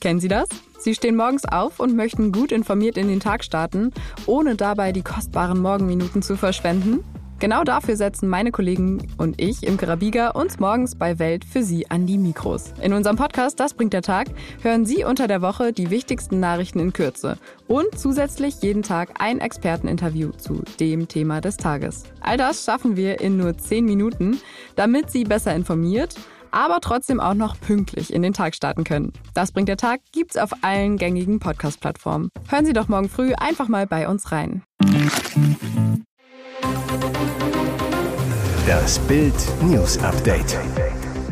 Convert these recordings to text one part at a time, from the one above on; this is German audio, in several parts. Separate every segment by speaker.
Speaker 1: Kennen Sie das? Sie stehen morgens auf und möchten gut informiert in den Tag starten, ohne dabei die kostbaren Morgenminuten zu verschwenden? Genau dafür setzen meine Kollegen und ich im Karabiga uns morgens bei Welt für Sie an die Mikros. In unserem Podcast Das bringt der Tag hören Sie unter der Woche die wichtigsten Nachrichten in Kürze und zusätzlich jeden Tag ein Experteninterview zu dem Thema des Tages. All das schaffen wir in nur 10 Minuten, damit Sie besser informiert aber trotzdem auch noch pünktlich in den Tag starten können. Das bringt der Tag gibt's auf allen gängigen Podcast-Plattformen. Hören Sie doch morgen früh einfach mal bei uns rein.
Speaker 2: Das Bild News Update.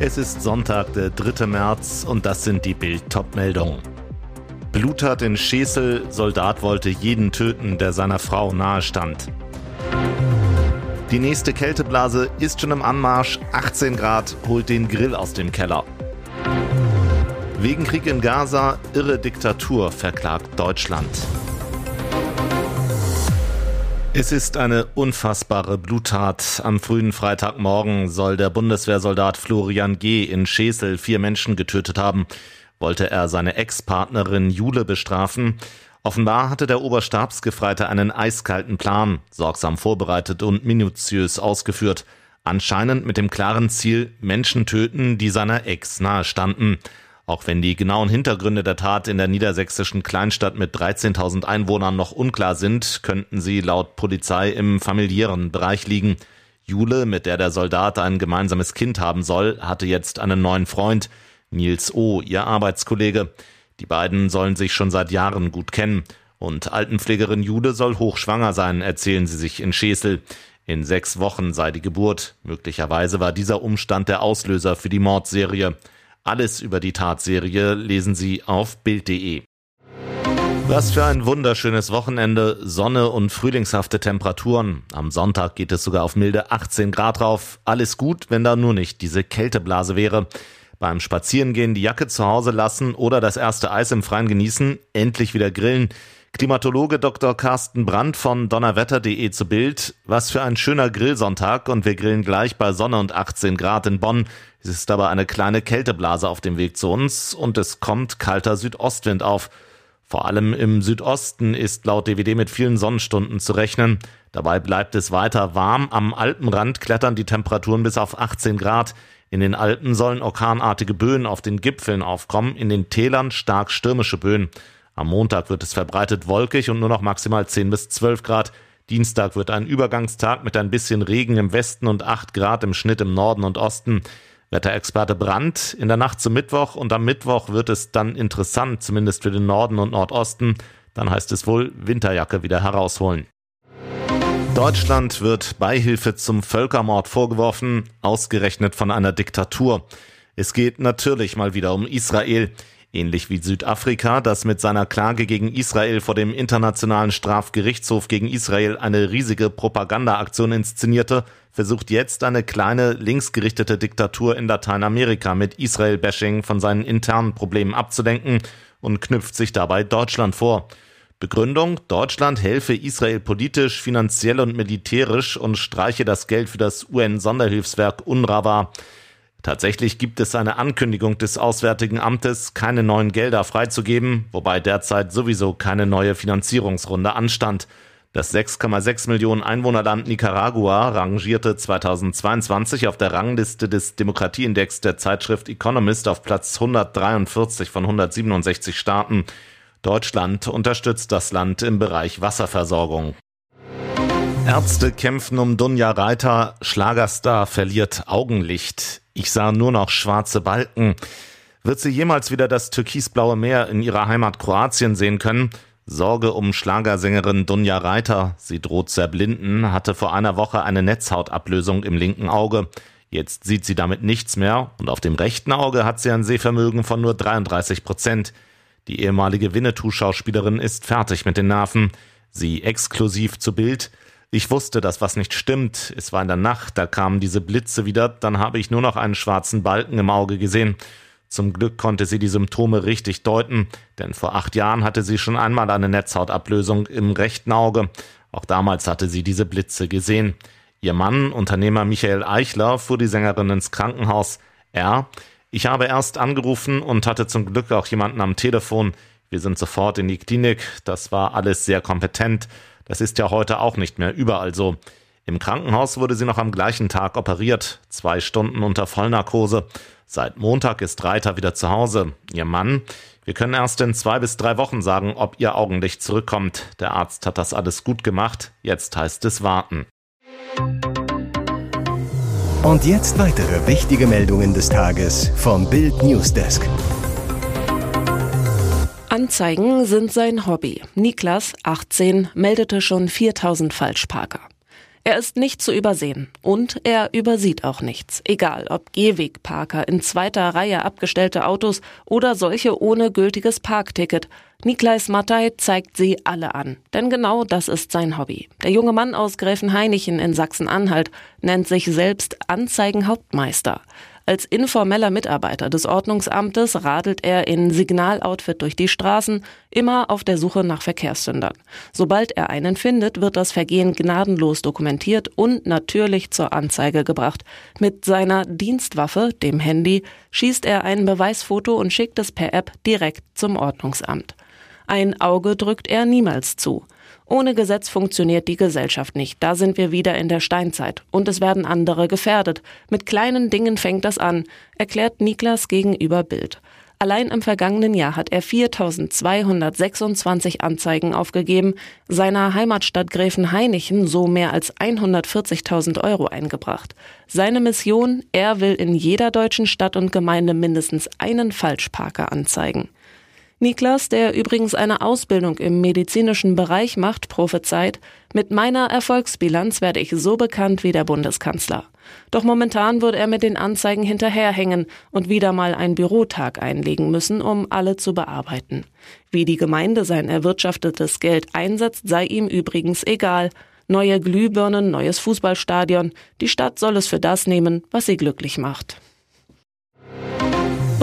Speaker 3: Es ist Sonntag, der 3. März und das sind die Bild-Top-Meldungen. Bluttat in Schesel, Soldat wollte jeden töten, der seiner Frau nahe stand. Die nächste Kälteblase ist schon im Anmarsch. 18 Grad holt den Grill aus dem Keller. Wegen Krieg in Gaza, irre Diktatur verklagt Deutschland. Es ist eine unfassbare Bluttat. Am frühen Freitagmorgen soll der Bundeswehrsoldat Florian G. in Schesel vier Menschen getötet haben. Wollte er seine Ex-Partnerin Jule bestrafen? Offenbar hatte der Oberstabsgefreite einen eiskalten Plan, sorgsam vorbereitet und minutiös ausgeführt. Anscheinend mit dem klaren Ziel, Menschen töten, die seiner Ex nahestanden. Auch wenn die genauen Hintergründe der Tat in der niedersächsischen Kleinstadt mit 13.000 Einwohnern noch unklar sind, könnten sie laut Polizei im familiären Bereich liegen. Jule, mit der der Soldat ein gemeinsames Kind haben soll, hatte jetzt einen neuen Freund, Nils O., ihr Arbeitskollege. Die beiden sollen sich schon seit Jahren gut kennen. Und Altenpflegerin Jude soll hochschwanger sein, erzählen sie sich in Schesel. In sechs Wochen sei die Geburt. Möglicherweise war dieser Umstand der Auslöser für die Mordserie. Alles über die Tatserie lesen Sie auf Bild.de. Was für ein wunderschönes Wochenende, Sonne und frühlingshafte Temperaturen. Am Sonntag geht es sogar auf milde 18 Grad rauf. Alles gut, wenn da nur nicht diese Kälteblase wäre beim Spazierengehen die Jacke zu Hause lassen oder das erste Eis im Freien genießen, endlich wieder grillen. Klimatologe Dr. Carsten Brandt von donnerwetter.de zu Bild. Was für ein schöner Grillsonntag und wir grillen gleich bei Sonne und 18 Grad in Bonn. Es ist aber eine kleine Kälteblase auf dem Weg zu uns und es kommt kalter Südostwind auf. Vor allem im Südosten ist laut DWD mit vielen Sonnenstunden zu rechnen. Dabei bleibt es weiter warm. Am Alpenrand klettern die Temperaturen bis auf 18 Grad. In den Alpen sollen orkanartige Böen auf den Gipfeln aufkommen, in den Tälern stark stürmische Böen. Am Montag wird es verbreitet wolkig und nur noch maximal 10 bis 12 Grad. Dienstag wird ein Übergangstag mit ein bisschen Regen im Westen und 8 Grad im Schnitt im Norden und Osten. Wetterexperte Brandt in der Nacht zum Mittwoch und am Mittwoch wird es dann interessant, zumindest für den Norden und Nordosten. Dann heißt es wohl Winterjacke wieder herausholen. Deutschland wird Beihilfe zum Völkermord vorgeworfen, ausgerechnet von einer Diktatur. Es geht natürlich mal wieder um Israel. Ähnlich wie Südafrika, das mit seiner Klage gegen Israel vor dem Internationalen Strafgerichtshof gegen Israel eine riesige Propagandaaktion inszenierte, versucht jetzt eine kleine linksgerichtete Diktatur in Lateinamerika mit Israel-Bashing von seinen internen Problemen abzulenken und knüpft sich dabei Deutschland vor. Begründung, Deutschland helfe Israel politisch, finanziell und militärisch und streiche das Geld für das UN-Sonderhilfswerk UNRWA. Tatsächlich gibt es eine Ankündigung des Auswärtigen Amtes, keine neuen Gelder freizugeben, wobei derzeit sowieso keine neue Finanzierungsrunde anstand. Das 6,6 Millionen Einwohnerland Nicaragua rangierte 2022 auf der Rangliste des Demokratieindex der Zeitschrift Economist auf Platz 143 von 167 Staaten. Deutschland unterstützt das Land im Bereich Wasserversorgung. Ärzte kämpfen um Dunja Reiter, Schlagerstar verliert Augenlicht. Ich sah nur noch schwarze Balken. Wird sie jemals wieder das türkisblaue Meer in ihrer Heimat Kroatien sehen können? Sorge um Schlagersängerin Dunja Reiter. Sie droht zu erblinden, hatte vor einer Woche eine Netzhautablösung im linken Auge. Jetzt sieht sie damit nichts mehr und auf dem rechten Auge hat sie ein Sehvermögen von nur 33 Prozent. Die ehemalige Winnetou-Schauspielerin ist fertig mit den Nerven. Sie exklusiv zu Bild. Ich wusste, dass was nicht stimmt. Es war in der Nacht, da kamen diese Blitze wieder, dann habe ich nur noch einen schwarzen Balken im Auge gesehen. Zum Glück konnte sie die Symptome richtig deuten, denn vor acht Jahren hatte sie schon einmal eine Netzhautablösung im rechten Auge. Auch damals hatte sie diese Blitze gesehen. Ihr Mann, Unternehmer Michael Eichler, fuhr die Sängerin ins Krankenhaus. Er, Ich habe erst angerufen und hatte zum Glück auch jemanden am Telefon. Wir sind sofort in die Klinik. Das war alles sehr kompetent. Das ist ja heute auch nicht mehr überall so. Im Krankenhaus wurde sie noch am gleichen Tag operiert. Zwei Stunden unter Vollnarkose. Seit Montag ist Reiter wieder zu Hause. Ihr Mann? Wir können erst in zwei bis drei Wochen sagen, ob ihr Augenlicht zurückkommt. Der Arzt hat das alles gut gemacht. Jetzt heißt es warten.
Speaker 2: Und jetzt weitere wichtige Meldungen des Tages vom Bild Newsdesk.
Speaker 4: Anzeigen sind sein Hobby. Niklas, 18, meldete schon 4000 Falschparker. Er ist nicht zu übersehen und er übersieht auch nichts. Egal ob Gehwegparker in zweiter Reihe abgestellte Autos oder solche ohne gültiges Parkticket. Niklais Mattei zeigt sie alle an. Denn genau das ist sein Hobby. Der junge Mann aus Gräfenhainichen in Sachsen-Anhalt nennt sich selbst Anzeigenhauptmeister. Als informeller Mitarbeiter des Ordnungsamtes radelt er in Signaloutfit durch die Straßen, immer auf der Suche nach Verkehrssündern. Sobald er einen findet, wird das Vergehen gnadenlos dokumentiert und natürlich zur Anzeige gebracht. Mit seiner Dienstwaffe, dem Handy, schießt er ein Beweisfoto und schickt es per App direkt zum Ordnungsamt. Ein Auge drückt er niemals zu. Ohne Gesetz funktioniert die Gesellschaft nicht. Da sind wir wieder in der Steinzeit. Und es werden andere gefährdet. Mit kleinen Dingen fängt das an, erklärt Niklas gegenüber Bild. Allein im vergangenen Jahr hat er 4226 Anzeigen aufgegeben, seiner Heimatstadt Gräfenhainichen so mehr als 140.000 Euro eingebracht. Seine Mission, er will in jeder deutschen Stadt und Gemeinde mindestens einen Falschparker anzeigen. Niklas, der übrigens eine Ausbildung im medizinischen Bereich macht, prophezeit, mit meiner Erfolgsbilanz werde ich so bekannt wie der Bundeskanzler. Doch momentan würde er mit den Anzeigen hinterherhängen und wieder mal einen Bürotag einlegen müssen, um alle zu bearbeiten. Wie die Gemeinde sein erwirtschaftetes Geld einsetzt, sei ihm übrigens egal. Neue Glühbirnen, neues Fußballstadion, die Stadt soll es für das nehmen, was sie glücklich macht.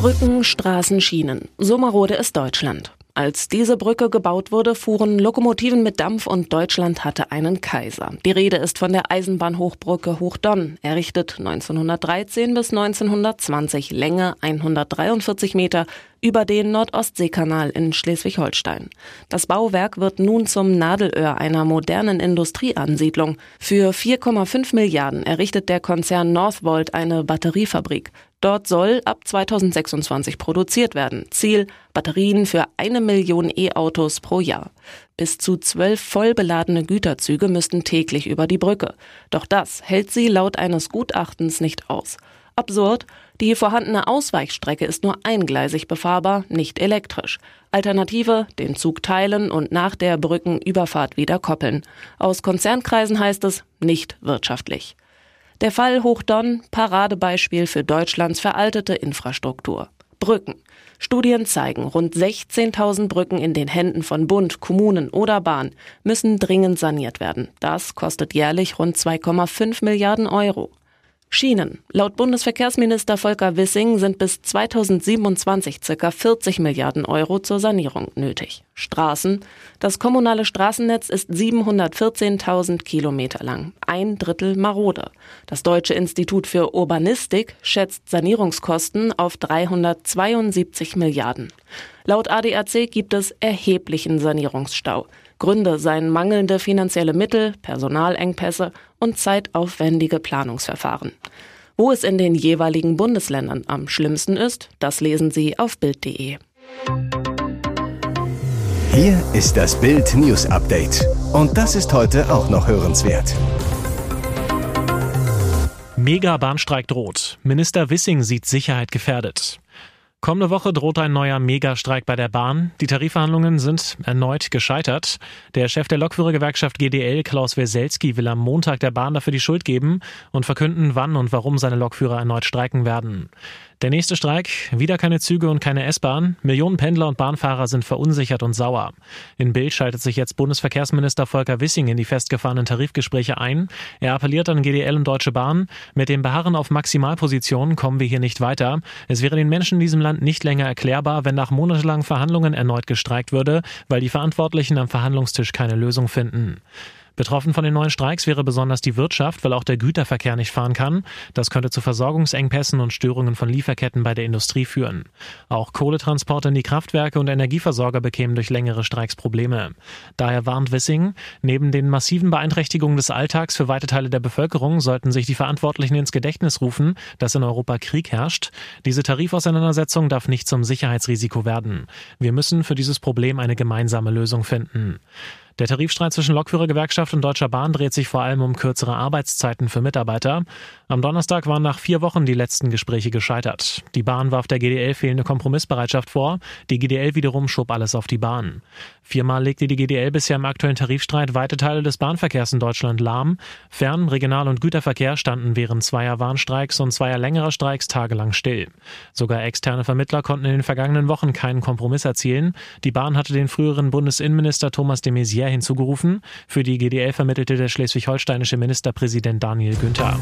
Speaker 4: Brücken, Straßen, Schienen. So marode ist Deutschland. Als diese Brücke gebaut wurde, fuhren Lokomotiven mit Dampf und Deutschland hatte einen Kaiser. Die Rede ist von der Eisenbahnhochbrücke Hochdonn, errichtet 1913 bis 1920, Länge 143 Meter, über den Nordostseekanal in Schleswig-Holstein. Das Bauwerk wird nun zum Nadelöhr einer modernen Industrieansiedlung. Für 4,5 Milliarden errichtet der Konzern Northvolt eine Batteriefabrik. Dort soll ab 2026 produziert werden. Ziel Batterien für eine Million E-Autos pro Jahr. Bis zu zwölf vollbeladene Güterzüge müssten täglich über die Brücke. Doch das hält sie laut eines Gutachtens nicht aus. Absurd, die vorhandene Ausweichstrecke ist nur eingleisig befahrbar, nicht elektrisch. Alternative, den Zug teilen und nach der Brückenüberfahrt wieder koppeln. Aus Konzernkreisen heißt es nicht wirtschaftlich. Der Fall Hochdonn, Paradebeispiel für Deutschlands veraltete Infrastruktur. Brücken. Studien zeigen, rund 16.000 Brücken in den Händen von Bund, Kommunen oder Bahn müssen dringend saniert werden. Das kostet jährlich rund 2,5 Milliarden Euro. Schienen. Laut Bundesverkehrsminister Volker Wissing sind bis 2027 ca. 40 Milliarden Euro zur Sanierung nötig. Straßen. Das kommunale Straßennetz ist 714.000 Kilometer lang, ein Drittel marode. Das Deutsche Institut für Urbanistik schätzt Sanierungskosten auf 372 Milliarden. Laut ADAC gibt es erheblichen Sanierungsstau. Gründe seien mangelnde finanzielle Mittel, Personalengpässe und zeitaufwendige Planungsverfahren. Wo es in den jeweiligen Bundesländern am schlimmsten ist, das lesen Sie auf Bild.de.
Speaker 2: Hier ist das Bild News Update. Und das ist heute auch noch hörenswert.
Speaker 5: Mega-Bahnstreik droht. Minister Wissing sieht Sicherheit gefährdet. Kommende Woche droht ein neuer Megastreik bei der Bahn. Die Tarifverhandlungen sind erneut gescheitert. Der Chef der Lokführergewerkschaft GDL, Klaus Weselski, will am Montag der Bahn dafür die Schuld geben und verkünden, wann und warum seine Lokführer erneut streiken werden. Der nächste Streik, wieder keine Züge und keine S-Bahn. Millionen Pendler und Bahnfahrer sind verunsichert und sauer. In Bild schaltet sich jetzt Bundesverkehrsminister Volker Wissing in die festgefahrenen Tarifgespräche ein. Er appelliert an GDL und Deutsche Bahn. Mit dem Beharren auf Maximalpositionen kommen wir hier nicht weiter. Es wäre den Menschen in diesem Land nicht länger erklärbar, wenn nach monatelangen Verhandlungen erneut gestreikt würde, weil die Verantwortlichen am Verhandlungstisch keine Lösung finden. Betroffen von den neuen Streiks wäre besonders die Wirtschaft, weil auch der Güterverkehr nicht fahren kann. Das könnte zu Versorgungsengpässen und Störungen von Lieferketten bei der Industrie führen. Auch Kohletransporte in die Kraftwerke und Energieversorger bekämen durch längere Streiks Probleme. Daher warnt Wissing, neben den massiven Beeinträchtigungen des Alltags für weite Teile der Bevölkerung sollten sich die Verantwortlichen ins Gedächtnis rufen, dass in Europa Krieg herrscht. Diese Tarifauseinandersetzung darf nicht zum Sicherheitsrisiko werden. Wir müssen für dieses Problem eine gemeinsame Lösung finden. Der Tarifstreit zwischen Lokführergewerkschaft und Deutscher Bahn dreht sich vor allem um kürzere Arbeitszeiten für Mitarbeiter. Am Donnerstag waren nach vier Wochen die letzten Gespräche gescheitert. Die Bahn warf der GDL fehlende Kompromissbereitschaft vor. Die GDL wiederum schob alles auf die Bahn. Viermal legte die GDL bisher im aktuellen Tarifstreit weite Teile des Bahnverkehrs in Deutschland lahm. Fern-, Regional- und Güterverkehr standen während zweier Warnstreiks und zweier längerer Streiks tagelang still. Sogar externe Vermittler konnten in den vergangenen Wochen keinen Kompromiss erzielen. Die Bahn hatte den früheren Bundesinnenminister Thomas de Maizière Militär hinzugerufen. Für die GDL vermittelte der schleswig-holsteinische Ministerpräsident Daniel Günther.